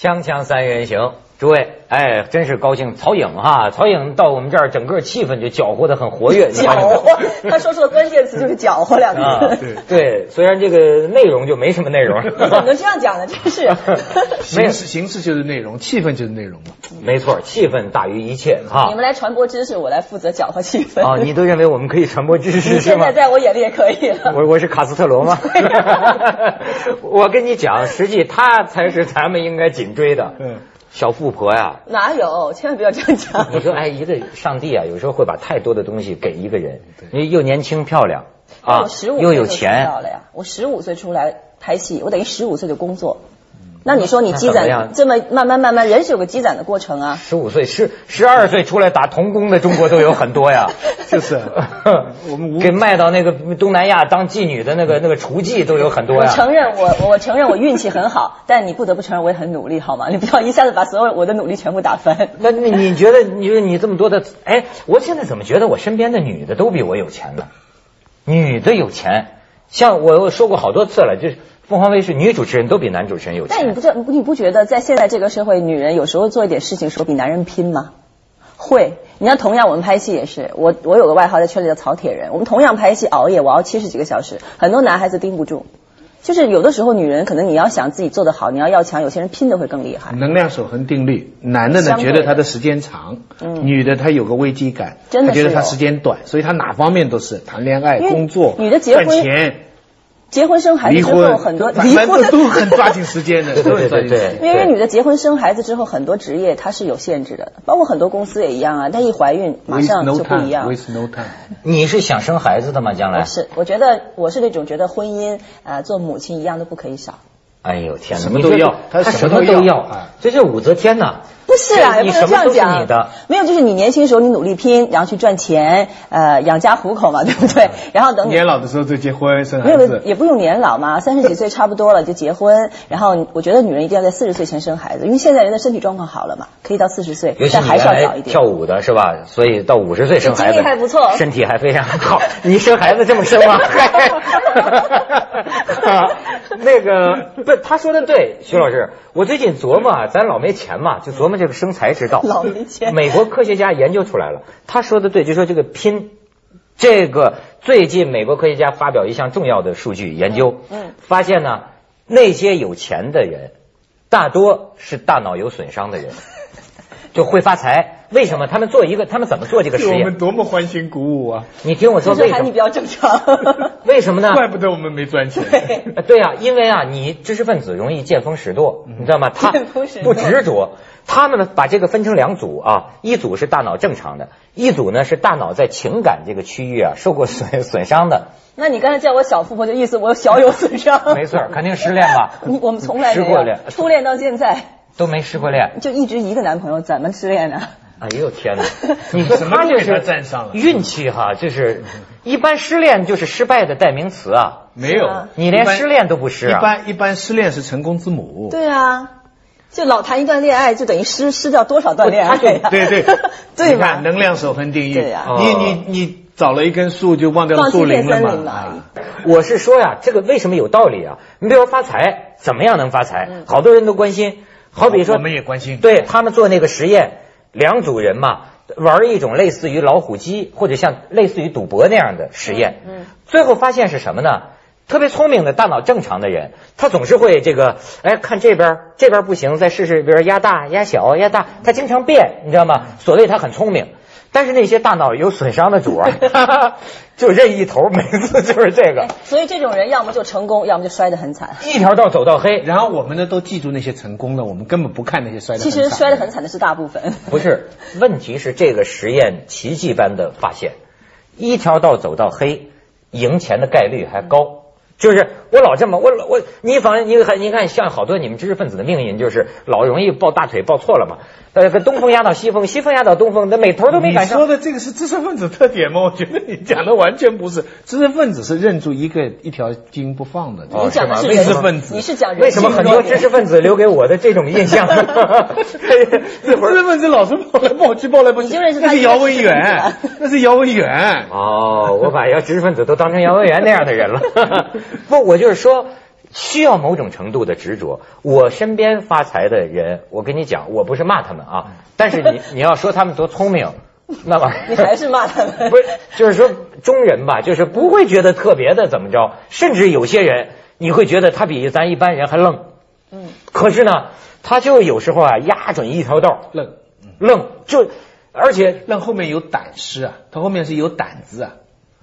锵锵三人行，诸位，哎，真是高兴。曹颖哈，曹颖到我们这儿，整个气氛就搅和的很活跃。搅和，他说出的关键词就是“搅和”两个字。对，虽然这个内容就没什么内容。怎么能这样讲呢？真是。形式形式就是内容，气氛就是内容嘛。没错，气氛大于一切哈。你们来传播知识，我来负责搅和气氛。啊，你都认为我们可以传播知识是吗？现在在我眼里也可以了。我我是卡斯特罗吗？我跟你讲，实际他才是咱们应该紧追的。嗯。小富婆呀，哪有？千万不要这样讲。你说，哎，一个上帝啊，有时候会把太多的东西给一个人，你又年轻漂亮啊，又有钱。我十五岁出来拍戏，我等于十五岁就工作。那你说你积攒这么慢慢慢慢，人是有个积攒的过程啊。十五岁、十十二岁出来打童工的中国都有很多呀，就 是，我们给卖到那个东南亚当妓女的那个那个厨妓都有很多呀。我承认我我承认我运气很好，但你不得不承认我也很努力，好吗？你不要一下子把所有我的努力全部打翻。那那你觉得你说你这么多的哎，我现在怎么觉得我身边的女的都比我有钱呢？女的有钱，像我说过好多次了，就是。凤凰卫视女主持人都比男主持人有钱，但你不觉你不觉得在现在这个社会，女人有时候做一点事情时候比男人拼吗？会，你看同样我们拍戏也是，我我有个外号在圈里叫曹铁人，我们同样拍戏熬夜，我熬七十几个小时，很多男孩子盯不住，就是有的时候女人可能你要想自己做得好，你要要强，有些人拼的会更厉害。能量守恒定律，男的呢觉得他的时间长，嗯女的她有个危机感，真的觉得他时间短，所以他哪方面都是谈恋爱、工作、女的结婚、赚钱。结婚生孩子之后，很多离婚 都很抓紧时间的，对对对对。因为女的结婚生孩子之后，很多职业它是有限制的，包括很多公司也一样啊。她一怀孕，马上就不一样。With no time。你是想生孩子的吗？将来？是，我觉得我是那种觉得婚姻啊，做母亲一样都不可以少。哎呦天哪！什么都要，他什么都要，这是武则天呐。不是啊，也不能这样讲。没有，就是你年轻时候你努力拼，然后去赚钱，呃，养家糊口嘛，对不对？然后等你年老的时候再结婚生孩子。没有，也不用年老嘛，三十几岁差不多了就结婚。然后我觉得女人一定要在四十岁前生孩子，因为现在人的身体状况好了嘛，可以到四十岁，但还是要早一点。跳舞的是吧？所以到五十岁生孩子，还不错，身体还非常好。你生孩子这么生吗？那个不，他说的对，徐老师，我最近琢磨，咱老没钱嘛，就琢磨这个生财之道。老没钱。美国科学家研究出来了，他说的对，就说这个拼，这个最近美国科学家发表一项重要的数据研究，嗯，发现呢，那些有钱的人，大多是大脑有损伤的人，就会发财。为什么他们做一个？他们怎么做这个实验？我们多么欢欣鼓舞啊！你听我说，为什么？你比较正常。为什么呢？怪不得我们没赚钱。对，对啊，因为啊，你知识分子容易见风使舵，你知道吗？他不执着。他们呢，把这个分成两组啊，一组是大脑正常的，一组呢是大脑在情感这个区域啊受过损损伤的。那你刚才叫我小富婆，就意思我小有损伤？没错，肯定失恋吧？我们从来没有初恋到现在都没失过恋，就一直一个男朋友，怎么失恋呢？哎呦天哪！你说他这是运气哈，就是一般失恋就是失败的代名词啊。没有，你连失恋都不失啊。一般一般失恋是成功之母。对啊，就老谈一段恋爱，就等于失失掉多少段恋爱呀？对对 对吧？能量守恒定律。对呀，你你你找了一根树，就忘掉树林了嘛？我是说呀，这个为什么有道理啊？你比如说发财，怎么样能发财？好多人都关心。好比说，我们也关心。对他们做那个实验。两组人嘛，玩一种类似于老虎机或者像类似于赌博那样的实验，嗯，最后发现是什么呢？特别聪明的大脑正常的人，他总是会这个，哎，看这边这边不行，再试试，比如压大、压小、压大，他经常变，你知道吗？所谓他很聪明。但是那些大脑有损伤的主啊，就认一头，每次就是这个。所以这种人要么就成功，要么就摔得很惨。一条道走到黑。然后我们呢都记住那些成功的，我们根本不看那些摔的。其实摔得很惨的是大部分。不是，问题是这个实验奇迹般的发现，一条道走到黑，赢钱的概率还高。就是我老这么我老我你反正你看你看像好多你们知识分子的命运就是老容易抱大腿抱错了嘛。呃，跟东风压倒西风，西风压倒东风，那每头都没赶上。你说的这个是知识分子特点吗？我觉得你讲的完全不是。知识分子是认住一个一条筋不放的，你讲的是知识分子。你是讲为什么很多知识分子留给我的这种 印象？知识分子老是抱来抱去，抱来抱去。那是姚文元，那是姚文元。哦，我把姚知识分子都当成姚文元那样的人了。不，我就是说。需要某种程度的执着。我身边发财的人，我跟你讲，我不是骂他们啊，但是你 你要说他们多聪明，那么 你还是骂他们？不是，就是说中人吧，就是不会觉得特别的怎么着，甚至有些人你会觉得他比咱一般人还愣。嗯，可是呢，他就有时候啊压准一条道，愣愣就，而且愣后面有胆识啊，他后面是有胆子啊。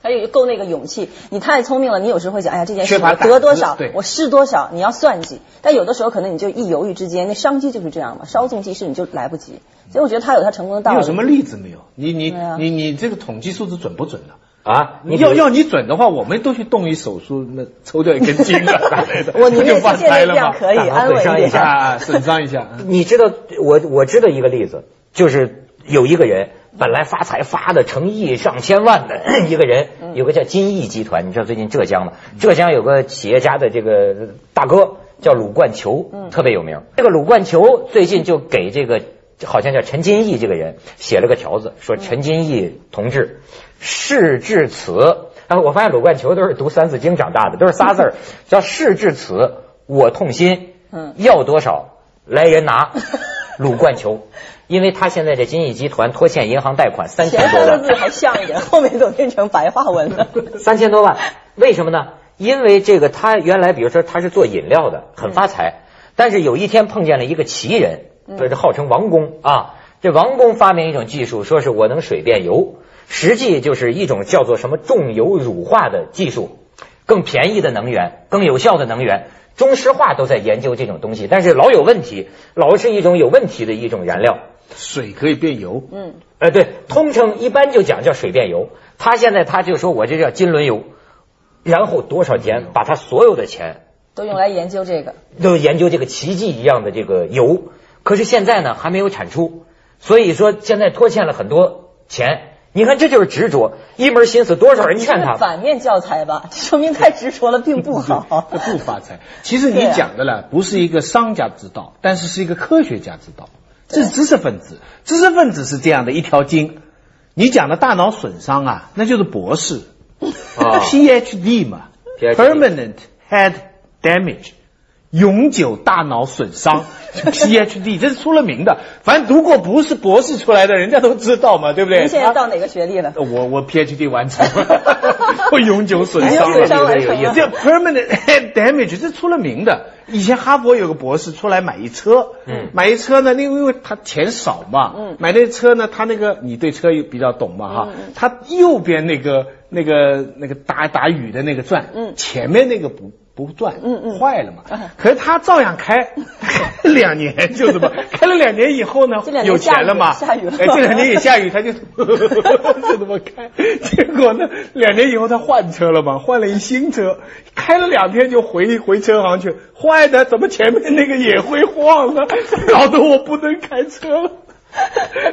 还有够那个勇气，你太聪明了，你有时候会想，哎呀，这件事我得多少对，我失多少，你要算计。但有的时候可能你就一犹豫之间，那商机就是这样嘛，稍纵即逝，你就来不及。所以我觉得他有他成功的道理。你有什么例子没有？你你啊你你这个统计数字准不准呢？啊，你要要你准的话，我们都去动一手术，那抽掉一根筋了，咋来的？我宁愿就发现在财了吗？这样可以安慰一点损伤一下。啊，损伤一下。你知道我我知道一个例子，就是有一个人本来发财发的成亿上千万的一个人，有个叫金益集团，你知道最近浙江吗？浙江有个企业家的这个大哥叫鲁冠球，特别有名。这个鲁冠球最近就给这个好像叫陈金义这个人写了个条子，说陈金义同志事至此。啊，我发现鲁冠球都是读《三字经》长大的，都是仨字儿，叫事至此，我痛心。嗯要多少来人拿。鲁冠球，因为他现在这金益集团拖欠银行贷款三千多万，前三个字还像一点，后面都变成白话文了。三千多万，为什么呢？因为这个他原来比如说他是做饮料的，很发财，但是有一天碰见了一个奇人，这是号称王工啊。这王工发明一种技术，说是我能水变油，实际就是一种叫做什么重油乳化的技术，更便宜的能源，更有效的能源。中石化都在研究这种东西，但是老有问题，老是一种有问题的一种燃料。水可以变油，嗯，呃，对，通称一般就讲叫水变油。他现在他就说我这叫金轮油，然后多少钱把他所有的钱都用来研究这个。都研究这个奇迹一样的这个油，可是现在呢还没有产出，所以说现在拖欠了很多钱。你看这就是执着，一门心思多少人劝他。反面教材吧？说明太执着了，并不好。这不发财。其实你讲的呢，不是一个商家之道，但是是一个科学家之道。这是知识分子，知识分子是这样的一条筋。你讲的大脑损伤啊，那就是博士、啊 PhD 嘛 Permanent Head Damage，永久大脑损伤，PhD 这是出了名的。反正读过不是博士出来的，人家都知道嘛，对不对？您现在到哪个学历了？我我 PhD 完成了，我永久损伤了，永久损伤完成了有意思。这 permanent head damage 这出了名的。以前哈佛有个博士出来买一车，嗯买一车呢，因为因为他钱少嘛，嗯买那车呢，他那个你对车比较懂嘛哈，他右边那个那个那个打打雨的那个转，嗯前面那个不不转，嗯嗯。坏了嘛。啊，可是他照样开，开 了两年就这么，开了两年以后呢有钱了嘛，下雨了。哎，这两年也下雨，他就 就这么开。结果呢，两年以后他换车了嘛，换了一新车，开了两天就回回车行去，坏的怎么前面那个也会晃呢？搞得我不能开车了。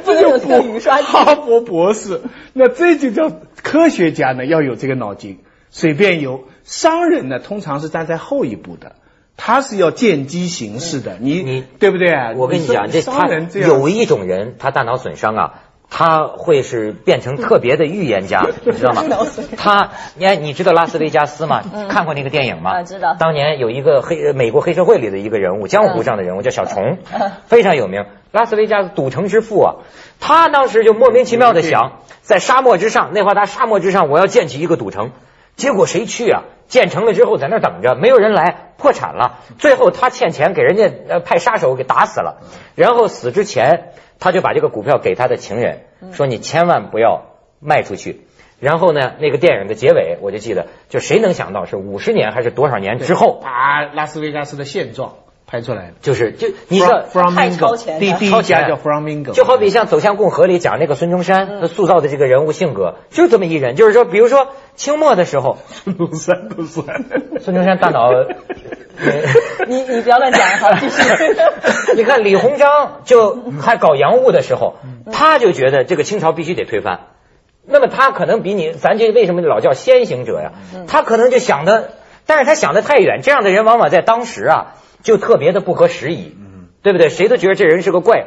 这个雨刷器哈佛博士，那这就叫科学家呢要有这个脑筋，随便游。商人呢通常是站在后一步的，他是要见机行事的。你你对不对？我跟你讲，这商他人这样有一种人，他大脑损伤啊，他会是变成特别的预言家，你知道吗他，你看，你知道拉斯维加斯吗？看过那个电影吗？啊知道当年有一个黑美国黑社会里的一个人物，江湖上的人物叫小虫，非常有名。拉斯维加斯赌城之父啊，他当时就莫名其妙的想，在沙漠之上，内华达沙漠之上，我要建起一个赌城。结果谁去啊？建成了之后在那儿等着，没有人来，破产了。最后他欠钱，给人家呃派杀手给打死了。然后死之前，他就把这个股票给他的情人，说你千万不要卖出去。然后呢，那个电影的结尾我就记得，就谁能想到是五十年还是多少年之后，啊拉斯维加斯的现状拍出来的。就是就你知道 From 太超前了第第超前一家叫 Framingo，就好比像《走向共和》里讲那个孙中山他塑造的这个人物性格，就是这么一人。就是说，比如说清末的时候，孙中山不算。孙中山大脑。呃你你不要乱讲哈，继续。你看李鸿章就还搞洋务的时候，他就觉得这个清朝必须得推翻。那么他可能比你，咱这为什么老叫先行者呀？他可能就想的，但是他想的太远。这样的人往往在当时啊，就特别的不合时宜，嗯对不对？谁都觉得这人是个怪。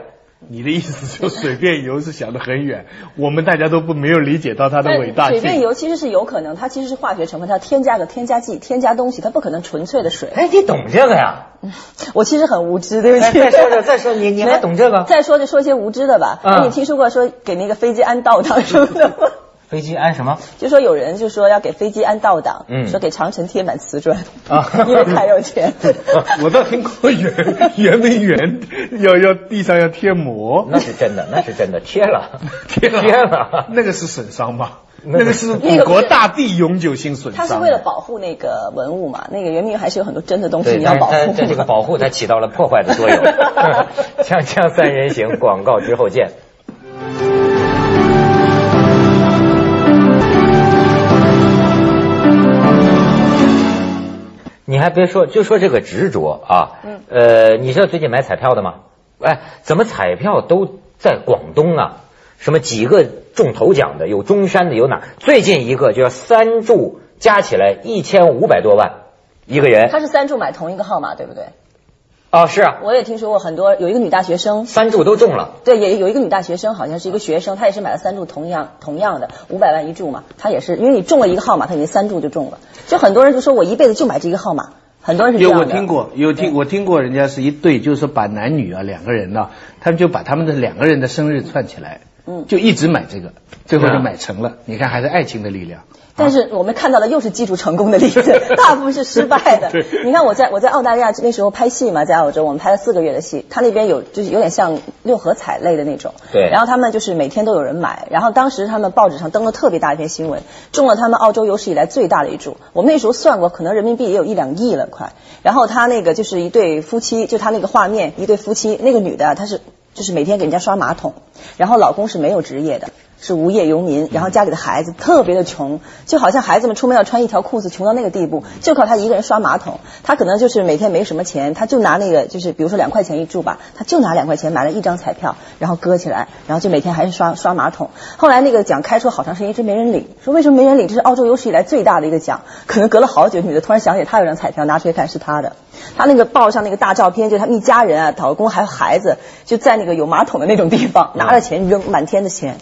你的意思就水变油是想得很远，我们大家都不没有理解到它的伟大性。水变油其实是有可能，它其实是化学成分，它添加个添加剂、添加东西，它不可能纯粹的水。哎，你懂这个呀？我其实很无知，对不起。再说 说，再说你你还懂这个？再说就说些无知的吧。那你听说过说给那个飞机安倒档什么的吗？飞机安什么？就说有人就说要给飞机安倒档，嗯，说给长城贴满瓷砖啊，因为太有钱。我倒听过 圆圆明园，要要地上要贴膜，那是真的，那是真的，贴了，贴了，贴了，那个是损伤吧？那个是我国大地永久性损伤。它是为了保护那个文物嘛？那个圆明园还是有很多真的东西你要保护。在这个保护它起到了破坏的作用。锵锵三人行，广告之后见。你还别说，就说这个执着啊，嗯，呃，你知道最近买彩票的吗？哎，怎么彩票都在广东啊？什么几个中头奖的，有中山的，有哪？最近一个就是三注加起来一千五百多万一个人。他是三注买同一个号码，对不对？哦，是啊，我也听说过很多，有一个女大学生三注都中了。对，也有一个女大学生，好像是一个学生，她也是买了三注同样同样的五百万一注嘛，她也是因为你中了一个号码，她已经三注就中了。就很多人就说我一辈子就买这个号码，很多人是这样的。有我听过，有听我听过，人家是一对，就是说把男女啊两个人呢，他们就把他们的两个人的生日串起来，嗯，就一直买这个，最后就买成了。你看，还是爱情的力量。但是我们看到的又是记住成功的例子，大部分是失败的。你看我在我在澳大利亚那时候拍戏嘛，在澳洲我们拍了四个月的戏，他那边有就是有点像六合彩类的那种。对。然后他们就是每天都有人买，然后当时他们报纸上登了特别大一篇新闻，中了他们澳洲有史以来最大的一注。我们那时候算过，可能人民币也有一两亿了快。然后他那个就是一对夫妻，就他那个画面，一对夫妻，那个女的她是就是每天给人家刷马桶，然后老公是没有职业的。是无业游民，然后家里的孩子特别的穷，就好像孩子们出门要穿一条裤子，穷到那个地步，就靠他一个人刷马桶。他可能就是每天没什么钱，他就拿那个就是比如说两块钱一注吧，他就拿两块钱买了一张彩票，然后搁起来，然后就每天还是刷刷马桶。后来那个奖开出好长时间一直没人领，说为什么没人领？这是澳洲有史以来最大的一个奖，可能隔了好久，女的突然想起他有张彩票，拿出来看是他的。他那个报上那个大照片，就他们一家人啊，老公还有孩子，就在那个有马桶的那种地方，拿着钱扔，满天的钱。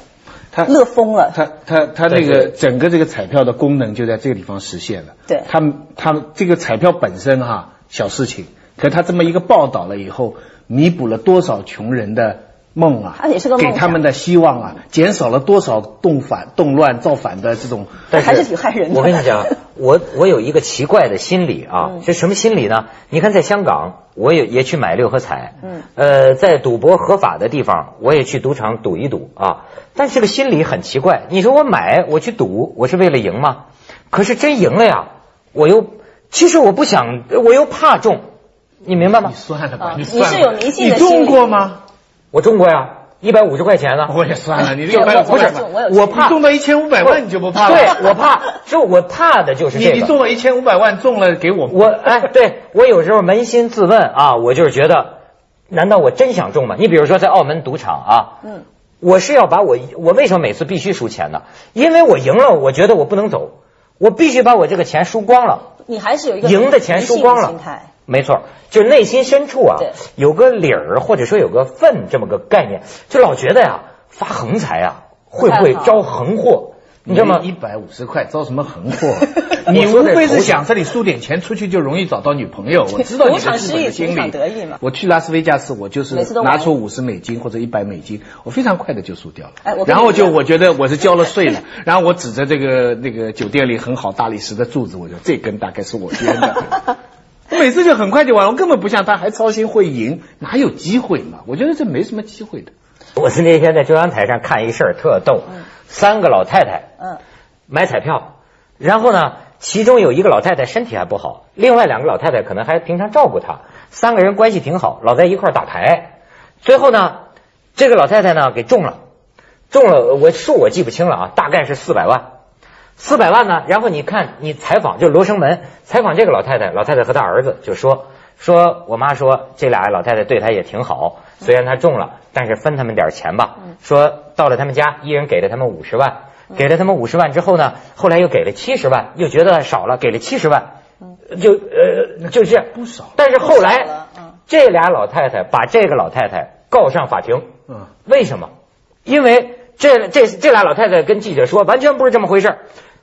他乐疯了，他他他那个整个这个彩票的功能就在这个地方实现了。对，他他这个彩票本身哈小事情，可他这么一个报道了以后，弥补了多少穷人的梦啊，他也是个给他们的希望啊，减少了多少动反动乱造反的这种，还是挺害人的。我跟你讲，我我有一个奇怪的心理啊，这什么心理呢？你看在香港，我也也去买六合彩，嗯，呃，在赌博合法的地方，我也去赌场赌一赌啊。但这个心理很奇怪，你说我买我去赌，我是为了赢吗？可是真赢了呀，我又其实我不想，我又怕中，你明白吗？你算了吧，你你是有迷信的你中过吗？我中过呀，一百五十块钱呢。我也算了，你这个不是，我怕中到一千五百万你就不怕了？对，我怕，就我怕的就是这个。你中了一千五百万，中了给我。我哎，对我有时候扪心自问啊，我就是觉得，难道我真想中吗？你比如说在澳门赌场啊，嗯。我是要把我我为什么每次必须输钱呢？因为我赢了，我觉得我不能走，我必须把我这个钱输光了。你还是有一个赢的钱输光了，没错，就是内心深处啊，有个理儿或者说有个份这么个概念，就老觉得呀，发横财啊会不会招横祸？你知道吗？一百五十块招什么横祸？你无非是想这里输点钱出去就容易找到女朋友。我知道你的基本心理。我去拉斯维加斯，我就是拿出五十美金或者一百美金，我非常快的就输掉了。然后就我觉得我是交了税了，然后我指着这个那个酒店里很好大理石的柱子，我就这根大概是我捐的。我每次就很快就完了，我根本不像他还操心会赢，哪有机会嘛？我觉得这没什么机会的。我是那天在中央台上看一事儿，特逗。三个老太太，嗯，买彩票，然后呢，其中有一个老太太身体还不好，另外两个老太太可能还平常照顾她，三个人关系挺好，老在一块打牌。最后呢，这个老太太呢给中了，中了，我数我记不清了啊，大概是四百万，四百万呢。然后你看，你采访就罗生门采访这个老太太，老太太和她儿子就说。说我妈说这俩老太太对她也挺好，虽然她中了，但是分他们点钱吧。说到了他们家，一人给了他们五十万，给了他们五十万之后呢，后来又给了七十万，又觉得少了，给了七十万，就呃就这样。不少。但是后来这俩老太太把这个老太太告上法庭，嗯，为什么？因为这这这俩老太太跟记者说，完全不是这么回事儿。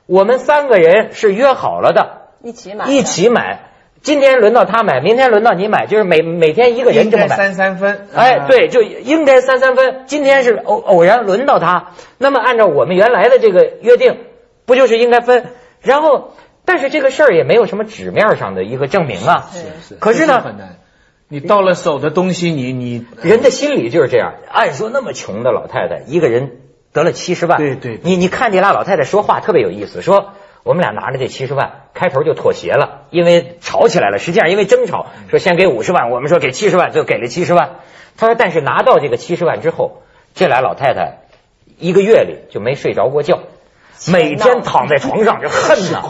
我们三个人是约好了的，一起买，一起买。今天轮到他买，明天轮到你买，就是每每天一个人这么买。三三分。哎，啊，对，就应该三三分。今天是偶偶然轮到他，那么按照我们原来的这个约定，不就是应该分？然后，但是这个事儿也没有什么纸面上的一个证明啊。是是。可是呢很难。你到了手的东西，你你人的心理就是这样。按说那么穷的老太太，一个人得了七十万，对对对你你看这俩老太太说话特别有意思，说我们俩拿着这七十万，开头就妥协了，因为吵起来了。实际上因为争吵，说先给五十万，我们说给七十万，就给了七十万。他说，但是拿到这个七十万之后，这俩老太太一个月里就没睡着过觉，每天躺在床上就恨呐，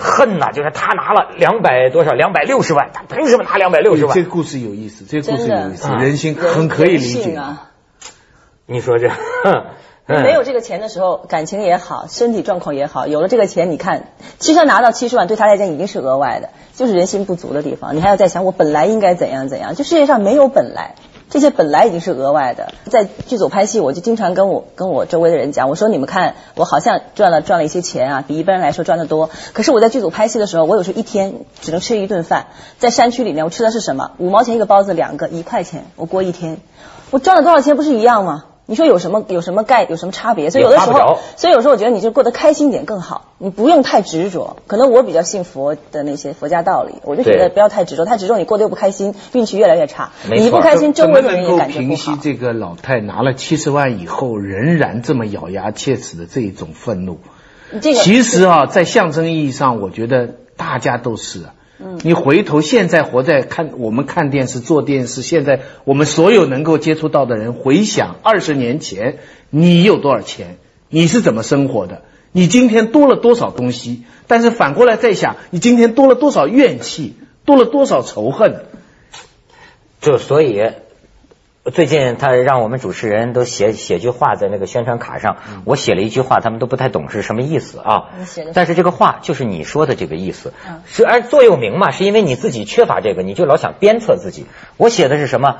恨呐，就是他拿了两百多少，两百六十万，他凭什么拿两百六十万这？个故事有意思，这个故事有意思，人心很可以理解。啊。你说这，嗯没有这个钱的时候，感情也好，身体状况也好，有了这个钱，你看，其实拿到七十万对他来讲已经是额外的，就是人心不足的地方。你还要再想，我本来应该怎样怎样，就世界上没有本来，这些本来已经是额外的。在剧组拍戏，我就经常跟我跟我周围的人讲，我说你们看，我好像赚了赚了一些钱啊，比一般人来说赚得多。可是我在剧组拍戏的时候，我有时候一天只能吃一顿饭，在山区里面，我吃的是什么？五毛钱一个包子，两个一块钱，我过一天，我赚了多少钱不是一样吗？你说有什么有什么概有什么差别？所以有的时候，所以有时候我觉得你就过得开心点更好，你不用太执着。可能我比较信佛的那些佛家道理，我就觉得不要太执着，太执着你过得又不开心，运气越来越差。你不开心，周围的人也感觉不好。平息这个老太拿了七十万以后仍然这么咬牙切齿的这一种愤怒？这个其实啊，在象征意义上，我觉得大家都是啊。嗯。你回头现在活在看我们看电视做电视，现在我们所有能够接触到的人，回想二十年前你有多少钱，你是怎么生活的，你今天多了多少东西，但是反过来再想，你今天多了多少怨气，多了多少仇恨，就所以，最近他让我们主持人都写写句话在那个宣传卡上，我写了一句话，他们都不太懂是什么意思啊。但是这个话就是你说的这个意思嗯，是而座右铭嘛，是因为你自己缺乏这个，你就老想鞭策自己。我写的是什么？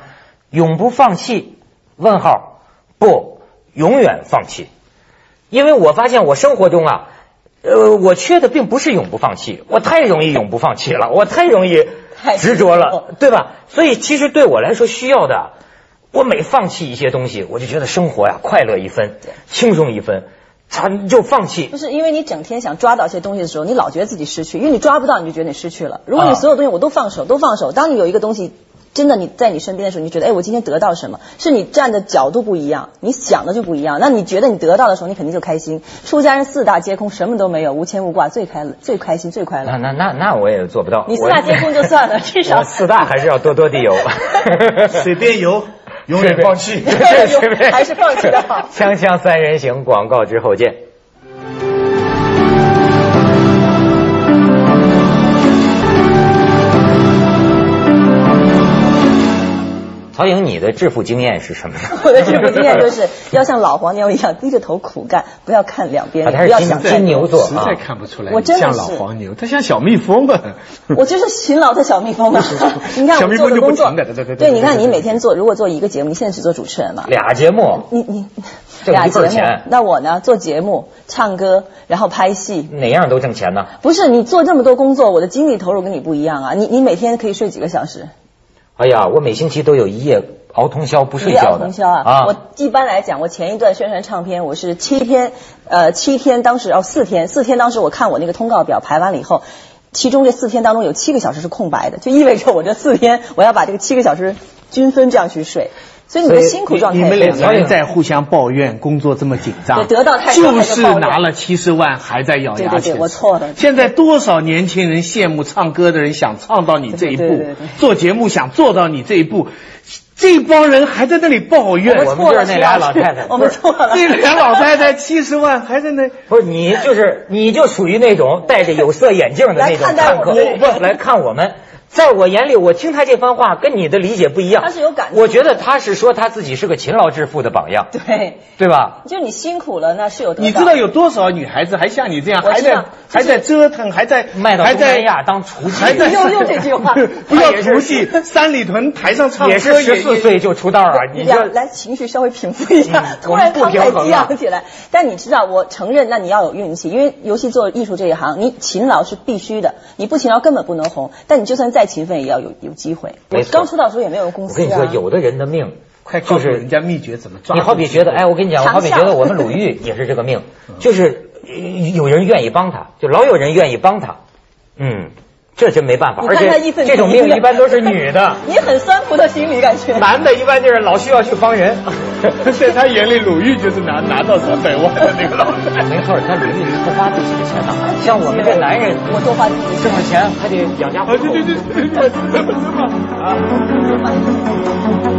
永不放弃？问号不，永远放弃。因为我发现我生活中啊，呃，我缺的并不是永不放弃，我太容易永不放弃了，我太容易执着了，对吧？所以其实对我来说需要的，我每放弃一些东西，我就觉得生活呀快乐一分，轻松一分，他就放弃不。是因为你整天想抓到一些东西的时候，你老觉得自己失去，因为你抓不到，你就觉得你失去了。如果你啊所有东西我都放手，都放手，当你有一个东西真的你在你身边的时候，你觉得哎，我今天得到什么？是你站的角度不一样，你想的就不一样。那你觉得你得到的时候，你肯定就开心。出家人四大皆空，什么都没有，无牵无挂，最开最开心，最快乐。那那那那我也做不到。你四大皆空就算了，至少四大还是要多多地有。随便游，永远放弃。还是放弃的好。锵锵三人行，广告之后见。曹颖，你的致富经验是什么呢？我的致富经验就是 要像老黄牛一样低着头苦干，不要看两边，啊他是金不要想太金牛座实在看不出来，我真的像老黄牛，他像小蜜蜂啊。我就是勤劳的小蜜蜂啊！你看我小蜜蜂就不做的工作对你看你每天做，如果做一个节目，你现在只做主持人嘛？俩节目，你你俩节目份钱，那我呢？做节目、唱歌，然后拍戏。哪样都挣钱呢？不是你做这么多工作，我的精力投入跟你不一样啊！你你每天可以睡几个小时？哎呀，我每星期都有一夜熬通宵不睡觉的。熬通宵啊！我一般来讲，我前一段宣传唱片，我是七天，呃，七天，当时哦四天，四天当时我看我那个通告表排完了以后，其中这四天当中有七个小时是空白的，就意味着我这四天我要把这个七个小时均分这样去睡，所以你的所以辛苦状态你们两个人在互相抱怨工作这么紧张，得到太多就是拿了七十万还在咬牙切齿。对对对我错了现在多少年轻人羡慕唱歌的人，想唱到你这一步对对对对对，做节目想做到你这一步，这帮人还在那里抱怨。我们就是那俩老太太 我们错了。这俩老太太七十万还在那。不是你，就是你就属于那种戴着有色眼镜的那种看客不来看我们。在我眼里，我听他这番话跟你的理解不一样。他是有感我觉得他是说他自己是个勤劳致富的榜样，对，对吧？就你辛苦了，那是有你知道有多少女孩子还像你这样，还在还在折腾，还在卖到还在东南亚当厨师，还在用用这句话 不要厨妓，三里屯台上唱歌也是十四岁就出道啊！你这来情绪稍微平复一下，嗯突然慷慨激平衡啊昂起来。但你知道，我承认，那你要有运气，因为尤其做艺术这一行，你勤劳是必须的，你不勤劳根本不能红。但你就算再勤奋，也要有有机会。我刚出道的时候也没有公司啊。我跟你说，有的人的命快告就是诉人家秘诀怎么抓。你好比觉得，哎，我跟你讲，我好比觉得我们鲁豫 也是这个命，就是呃有人愿意帮他，就老有人愿意帮他，嗯，这真没办法。而且这种填膺的命一般都是女的，你很酸葡萄心理感觉。男的一般就是老需要去帮人。在他眼里，鲁豫就是拿拿到三百万的那个老人。没错，他鲁豫是不花自己的钱的，像我们这男人，我多花自己的挣了钱还得养家糊啊，口。对对对对对，怎么怎么啊？钱。